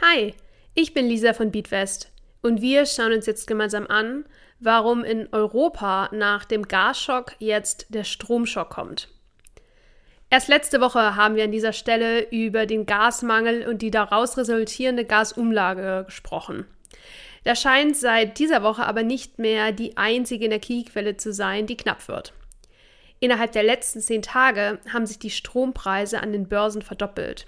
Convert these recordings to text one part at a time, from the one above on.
Hi, ich bin Lisa von Beatwest und wir schauen uns jetzt gemeinsam an, warum in Europa nach dem Gasschock jetzt der Stromschock kommt. Erst letzte Woche haben wir an dieser Stelle über den Gasmangel und die daraus resultierende Gasumlage gesprochen. Das scheint seit dieser Woche aber nicht mehr die einzige Energiequelle zu sein, die knapp wird. Innerhalb der letzten zehn Tage haben sich die Strompreise an den Börsen verdoppelt.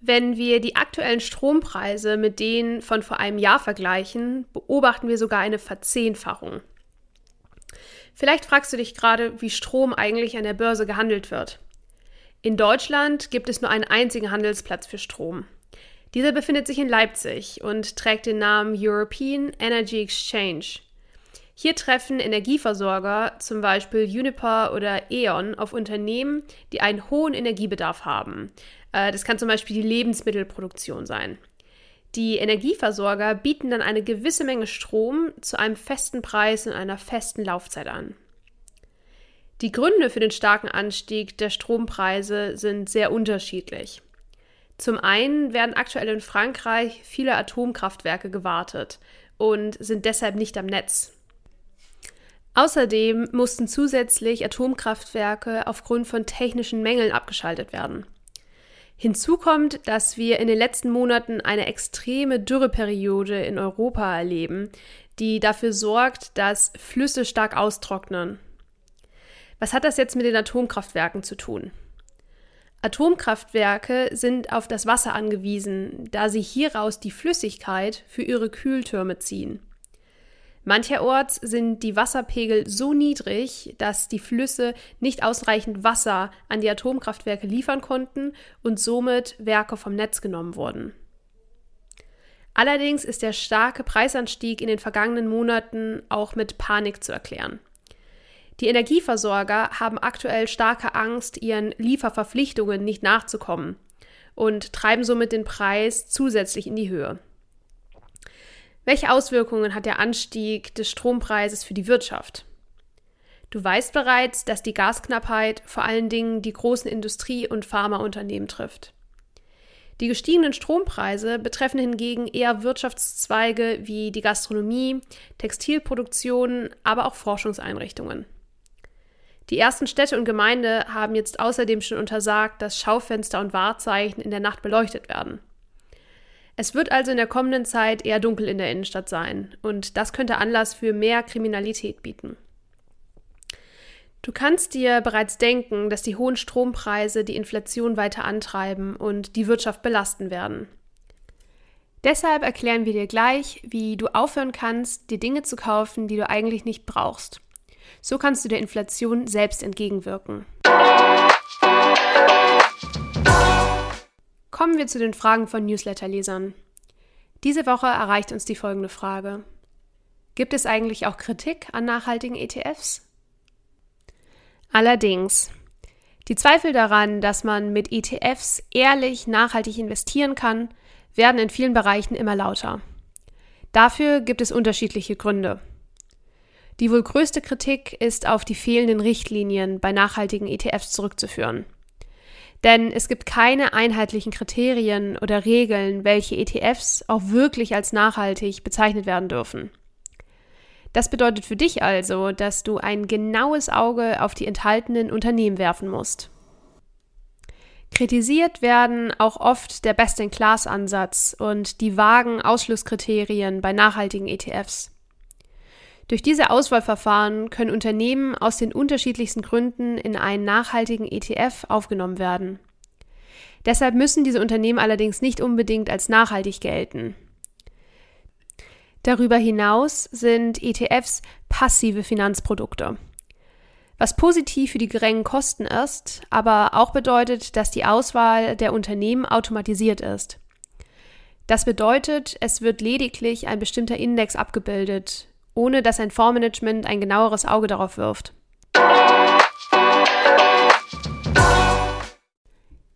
Wenn wir die aktuellen Strompreise mit denen von vor einem Jahr vergleichen, beobachten wir sogar eine Verzehnfachung. Vielleicht fragst du dich gerade, wie Strom eigentlich an der Börse gehandelt wird. In Deutschland gibt es nur einen einzigen Handelsplatz für Strom. Dieser befindet sich in Leipzig und trägt den Namen European Energy Exchange. Hier treffen Energieversorger, zum Beispiel Uniper oder E.ON, auf Unternehmen, die einen hohen Energiebedarf haben. Äh, das kann zum Beispiel die Lebensmittelproduktion sein. Die Energieversorger bieten dann eine gewisse Menge Strom zu einem festen Preis und einer festen Laufzeit an. Die Gründe für den starken Anstieg der Strompreise sind sehr unterschiedlich. Zum einen werden aktuell in Frankreich viele Atomkraftwerke gewartet und sind deshalb nicht am Netz. Außerdem mussten zusätzlich Atomkraftwerke aufgrund von technischen Mängeln abgeschaltet werden. Hinzu kommt, dass wir in den letzten Monaten eine extreme Dürreperiode in Europa erleben, die dafür sorgt, dass Flüsse stark austrocknen. Was hat das jetzt mit den Atomkraftwerken zu tun? Atomkraftwerke sind auf das Wasser angewiesen, da sie hieraus die Flüssigkeit für ihre Kühltürme ziehen. Mancherorts sind die Wasserpegel so niedrig, dass die Flüsse nicht ausreichend Wasser an die Atomkraftwerke liefern konnten und somit Werke vom Netz genommen wurden. Allerdings ist der starke Preisanstieg in den vergangenen Monaten auch mit Panik zu erklären. Die Energieversorger haben aktuell starke Angst, ihren Lieferverpflichtungen nicht nachzukommen und treiben somit den Preis zusätzlich in die Höhe. Welche Auswirkungen hat der Anstieg des Strompreises für die Wirtschaft? Du weißt bereits, dass die Gasknappheit vor allen Dingen die großen Industrie- und Pharmaunternehmen trifft. Die gestiegenen Strompreise betreffen hingegen eher Wirtschaftszweige wie die Gastronomie, Textilproduktion, aber auch Forschungseinrichtungen. Die ersten Städte und Gemeinde haben jetzt außerdem schon untersagt, dass Schaufenster und Wahrzeichen in der Nacht beleuchtet werden. Es wird also in der kommenden Zeit eher dunkel in der Innenstadt sein und das könnte Anlass für mehr Kriminalität bieten. Du kannst dir bereits denken, dass die hohen Strompreise die Inflation weiter antreiben und die Wirtschaft belasten werden. Deshalb erklären wir dir gleich, wie du aufhören kannst, dir Dinge zu kaufen, die du eigentlich nicht brauchst. So kannst du der Inflation selbst entgegenwirken. Kommen wir zu den Fragen von Newsletterlesern. Diese Woche erreicht uns die folgende Frage. Gibt es eigentlich auch Kritik an nachhaltigen ETFs? Allerdings. Die Zweifel daran, dass man mit ETFs ehrlich nachhaltig investieren kann, werden in vielen Bereichen immer lauter. Dafür gibt es unterschiedliche Gründe. Die wohl größte Kritik ist auf die fehlenden Richtlinien bei nachhaltigen ETFs zurückzuführen. Denn es gibt keine einheitlichen Kriterien oder Regeln, welche ETFs auch wirklich als nachhaltig bezeichnet werden dürfen. Das bedeutet für dich also, dass du ein genaues Auge auf die enthaltenen Unternehmen werfen musst. Kritisiert werden auch oft der Best-in-Class-Ansatz und die vagen Ausschlusskriterien bei nachhaltigen ETFs. Durch diese Auswahlverfahren können Unternehmen aus den unterschiedlichsten Gründen in einen nachhaltigen ETF aufgenommen werden. Deshalb müssen diese Unternehmen allerdings nicht unbedingt als nachhaltig gelten. Darüber hinaus sind ETFs passive Finanzprodukte. was positiv für die geringen Kosten ist, aber auch bedeutet, dass die Auswahl der Unternehmen automatisiert ist. Das bedeutet, es wird lediglich ein bestimmter Index abgebildet, ohne dass ein Fondsmanagement ein genaueres Auge darauf wirft.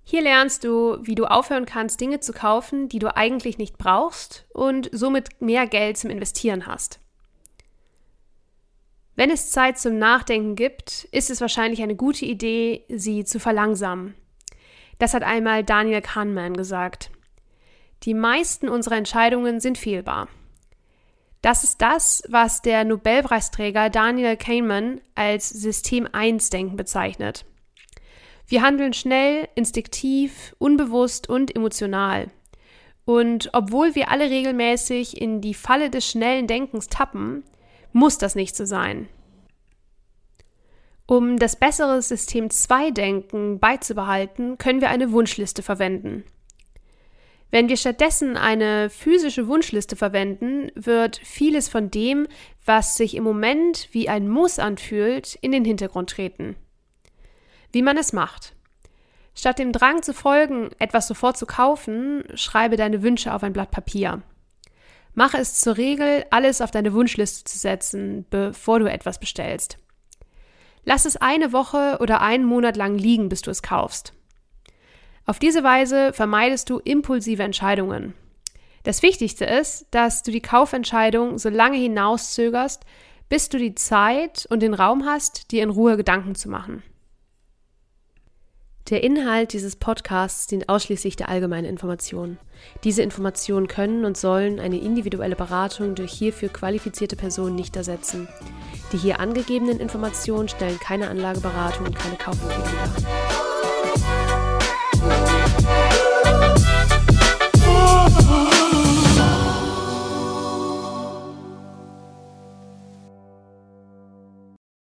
Hier lernst du, wie du aufhören kannst, Dinge zu kaufen, die du eigentlich nicht brauchst und somit mehr Geld zum Investieren hast. Wenn es Zeit zum Nachdenken gibt, ist es wahrscheinlich eine gute Idee, sie zu verlangsamen. Das hat einmal Daniel Kahneman gesagt. Die meisten unserer Entscheidungen sind fehlbar. Das ist das, was der Nobelpreisträger Daniel Kahneman als System 1-Denken bezeichnet. Wir handeln schnell, instinktiv, unbewusst und emotional. Und obwohl wir alle regelmäßig in die Falle des schnellen Denkens tappen, muss das nicht so sein. Um das bessere System 2-Denken beizubehalten, können wir eine Wunschliste verwenden. Wenn wir stattdessen eine physische Wunschliste verwenden, wird vieles von dem, was sich im Moment wie ein Muss anfühlt, in den Hintergrund treten. Wie man es macht. Statt dem Drang zu folgen, etwas sofort zu kaufen, schreibe deine Wünsche auf ein Blatt Papier. Mache es zur Regel, alles auf deine Wunschliste zu setzen, bevor du etwas bestellst. Lass es eine Woche oder einen Monat lang liegen, bis du es kaufst. Auf diese Weise vermeidest du impulsive Entscheidungen. Das Wichtigste ist, dass du die Kaufentscheidung so lange hinauszögerst, bis du die Zeit und den Raum hast, dir in Ruhe Gedanken zu machen. Der Inhalt dieses Podcasts dient ausschließlich der allgemeinen Information. Diese Informationen können und sollen eine individuelle Beratung durch hierfür qualifizierte Personen nicht ersetzen. Die hier angegebenen Informationen stellen keine Anlageberatung und keine Kaufempfehlung dar.